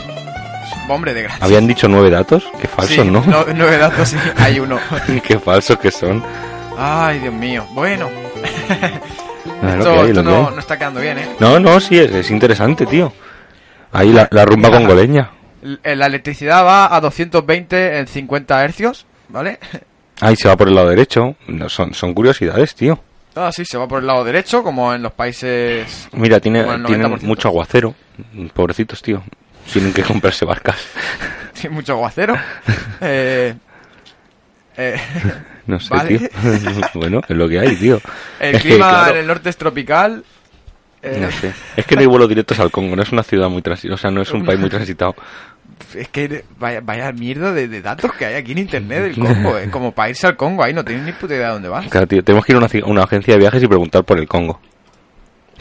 Hombre de gracia. Habían dicho nueve datos. Qué falsos, Sí, ¿no? no- nueve datos, sí, hay uno. Qué falsos que son. Ay, Dios mío. Bueno, Ah, esto, hay, esto no, no está quedando bien, ¿eh? No, no, sí, es, es interesante, tío. Ahí la, la rumba Mira. congoleña. L- La electricidad va a 220 en 50 hercios, ¿vale? Ahí se va por el lado derecho. No, son, son curiosidades, tío. Ah, sí, se va por el lado derecho, como en los países... Mira, tiene, Como el tienen 90%. mucho aguacero. Pobrecitos, tío. Tienen que comprarse barcas. Tiene mucho aguacero. Eh, eh, No sé, Vale. tío. bueno, es lo que hay, tío. el clima claro, en el norte es tropical. eh, No sé. Es que no hay vuelos directos al Congo, no es una ciudad muy transitada, o sea, no es un país muy transitado. Es que vaya, vaya mierda de, de datos que hay aquí en internet del Congo, eh. Como para irse al Congo ahí no tienes ni puta idea de dónde vas. Claro, tío, tenemos que ir a una, una agencia de viajes y preguntar por el Congo.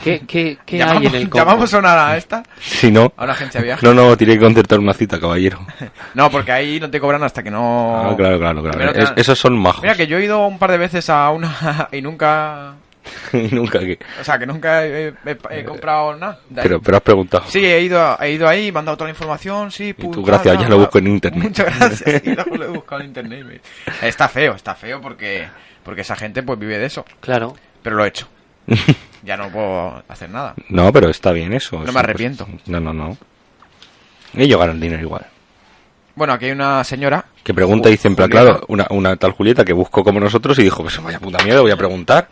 ¿Qué, qué, qué hay Llamamos, en el Congo? llamamos a una a esta, Si no, a una agencia de viajes. no, no, tiene que concertar una cita, caballero. No, porque ahí no te cobran hasta que no... Ah, claro, claro, claro. Es- esos son majos. Mira que yo he ido un par de veces a una y nunca... Y nunca que... O sea, que nunca he, he- he comprado nada. Pero, pero has preguntado. Sí, he ido, he ido ahí, me han dado toda la información, sí, tú, puta, gracias, ya lo busco en internet. Muchas gracias, y luego lo he buscado en internet. y Está feo, está feo porque, porque esa gente pues vive de eso, Claro. pero lo he hecho. Ya no puedo hacer nada. No, pero está bien eso. No me arrepiento. pues, no, no, no. Ellos ganan dinero igual. Bueno, aquí hay una señora, Que pregunta y dice, en plan, claro, una, una tal Julieta que buscó como nosotros y dijo, pues vaya puta mierda, voy a preguntar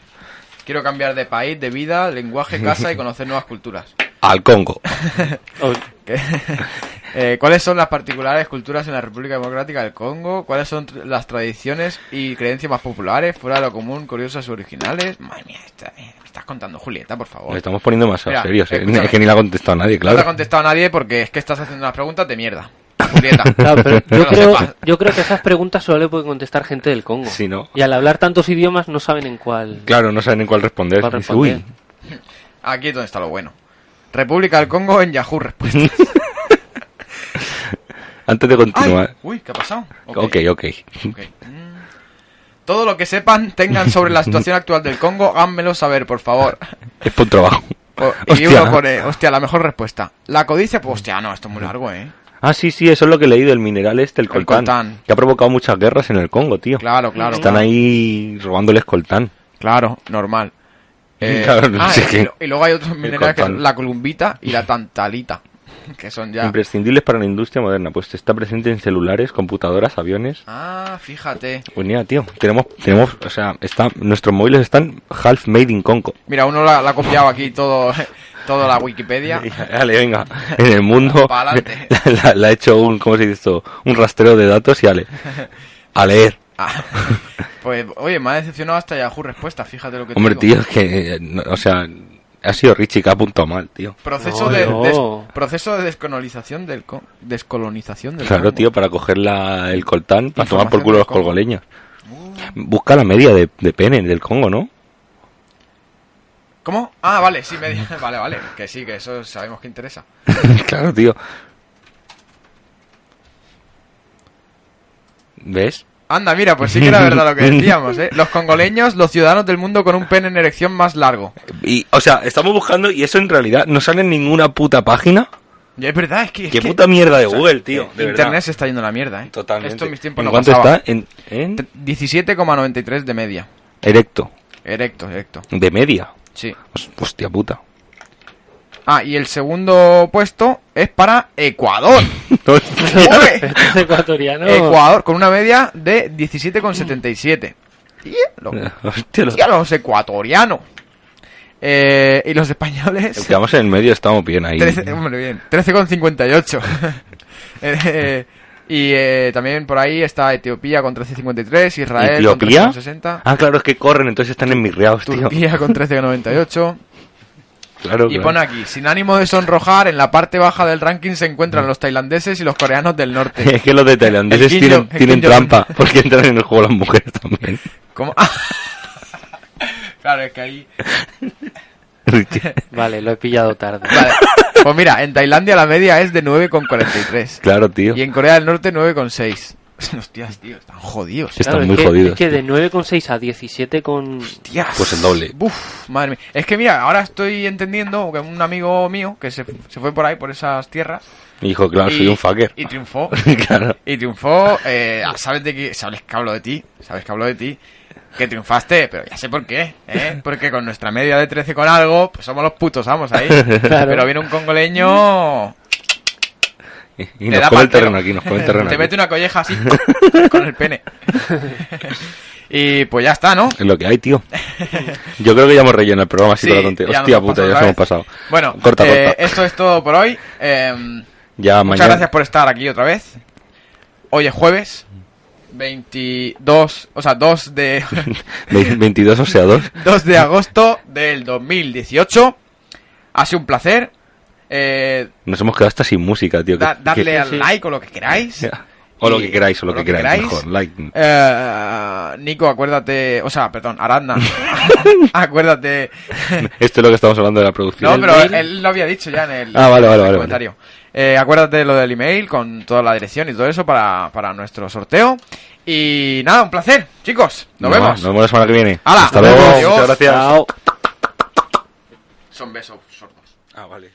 quiero cambiar de país, de vida, lenguaje, casa y conocer nuevas culturas. al Congo. Eh, ¿Cuáles son las particulares culturas en la República Democrática del Congo? ¿Cuáles son las tradiciones y creencias más populares? Fuera de lo común, curiosas o originales. Madre mía, esta- eh, me estás contando Julieta, por favor. Le estamos poniendo más Mira, serios, ¿eh? Es que ni le ha contestado nadie, No te ha claro. contestado nadie porque es que estás haciendo unas preguntas de mierda. Julieta. Claro, pero yo creo, yo creo que esas preguntas solo le puede contestar gente del Congo. Sí, ¿no? Y al hablar tantos idiomas no saben en cuál. Claro, no saben en cuál responder. cuál Dice, responder. uy, Aquí es donde está lo bueno. República del Congo en Yahoo Respuesta. antes de continuar. Ay, uy, ¿qué ha pasado? Ok, ok. ok. Mm. Todo lo que sepan, tengan sobre la situación actual del Congo, háganmelo saber, por favor. Es por trabajo. O- y Hostia. uno pone, hostia, la mejor respuesta. La codicia, pues hostia, no, esto es muy largo, eh. Ah, sí, sí, eso es lo que he leído, el mineral este, el El coltán. coltán. Que ha provocado muchas guerras en el Congo, tío. Claro, claro. Están claro. ahí robándoles coltán. Claro, normal. Eh, Claro, no ah, sé y, qué. y luego hay otros minerales que coltán. son la columbita y la tantalita. Que son ya. Imprescindibles para la industria moderna, pues está presente en celulares, computadoras, aviones. Ah, fíjate. Pues mira, tío, tenemos, tenemos, o sea, está, nuestros móviles están half made in Congo. Mira, uno la, la ha copiado aquí todo, toda la Wikipedia. Dale, venga, en el mundo la, la- la ha hecho un, ¿cómo se dice esto? Un rastreo de datos y ale, a leer. Ah, pues, oye, me ha decepcionado hasta Yahoo Respuesta, fíjate lo que te Hombre, digo. tío, es que, eh, no- o sea, Ha sido Richie que ha apuntado mal, tío. Proceso, No, de, no. des- proceso de descolonización del, co- descolonización del Claro, Congo. tío, para coger la, el coltán, para tomar por culo los Congo. colgoleños. Busca la media de, de pene del Congo, ¿no? ¿Cómo? Ah, vale, sí, media. Vale, vale. Que sí, que eso sabemos que interesa. claro, tío. ¿Ves? Anda, mira, pues sí que era verdad lo que decíamos, ¿eh? Los congoleños, los ciudadanos del mundo con un pene en erección más largo. Y, o sea, estamos buscando y eso en realidad no sale en ninguna puta página. Y es verdad, es que... es Qué que- puta mierda de o sea, Google, tío. De Internet verdad. se está yendo a la mierda, ¿eh? Totalmente. Esto en mis tiempos ¿En no cuánto pasaba. está? En, en 17,93 de media. erecto. Erecto, erecto. De media. Sí. Hos- Hostia puta. Ah, y el segundo puesto es para Ecuador. Es ecuatoriano. Ecuador, con una media de 17,77. Tía, lo- Hostia, los tía, los ecuatorianos. Eh, y los españoles... que vamos en el medio estamos bien ahí. 13, hombre, bien. 13,58. Eh, y eh, también por ahí está Etiopía con 13,53, Israel ¿Etiopía? con 13,60, Ah, claro, es que corren, entonces están enmirriados, tío. Turquía con 13,98. Claro, Y claro. pone aquí, sin ánimo de sonrojar, en la parte baja del ranking se encuentran los tailandeses y los coreanos del norte. Es que los de tailandeses tienen, tienen trampa, porque entran en el juego las mujeres también. ¿Cómo? claro, es que ahí... Vale, lo he pillado tarde. Vale. Pues mira, en Tailandia la media es de 9,43. claro, tío. Y en Corea del Norte 9,6. Hostias, tío, están jodidos. Están Claro, muy es que, jodidos, Es que tío. de 9,6 a 17 con... Hostias. Pues el doble. Uf, madre mía. Es que mira, ahora estoy entendiendo que un amigo mío que se, se fue por ahí, por esas tierras. Hijo, claro, y- soy un fucker. Y triunfó. claro. Y triunfó, eh, sabes de que, sabes que hablo de ti, sabes que hablo de ti, que triunfaste, pero ya sé por qué, ¿eh? Porque con nuestra media de 13 con algo, pues somos los putos amos ahí. Pero viene un congoleño, Y, nos come el terreno aquí, nos come el terreno Te aquí. mete una colleja así, con el pene. y pues ya está, ¿no? Es lo que hay, tío. Yo creo que ya hemos relleno el programa así Sí, con la tontería. nos Hostia puta, ya se hemos pasado. Bueno, corta, eh, corta. esto es todo por hoy. Eh, Ya Muchas mañana. gracias por estar aquí otra vez. Hoy es jueves. 22, o sea, 2 de, Ve- 22, o sea, 2. 2 de agosto del 2018. Ha sido un placer. Eh, Nos hemos quedado hasta sin música, tío. da- darle que- al sí. like o lo que queráis. O lo que queráis, o lo que queráis. Mejor, like. Eh, Nico, acuérdate, o sea, perdón, Aranda, acuérdate. Esto es lo que estamos hablando de la producción. No, ¿El pero él lo había dicho ya en el, Ah, vale, vale, en el vale, comentario. Eh, acuérdate de lo del email con toda la dirección y todo eso para, para nuestro sorteo. Y nada, un placer, chicos. Nos vemos. Nos vemos la semana que viene. Hala, Hasta luego. Adiós. Muchas gracias. Chao. Son besos sordos. Ah, vale.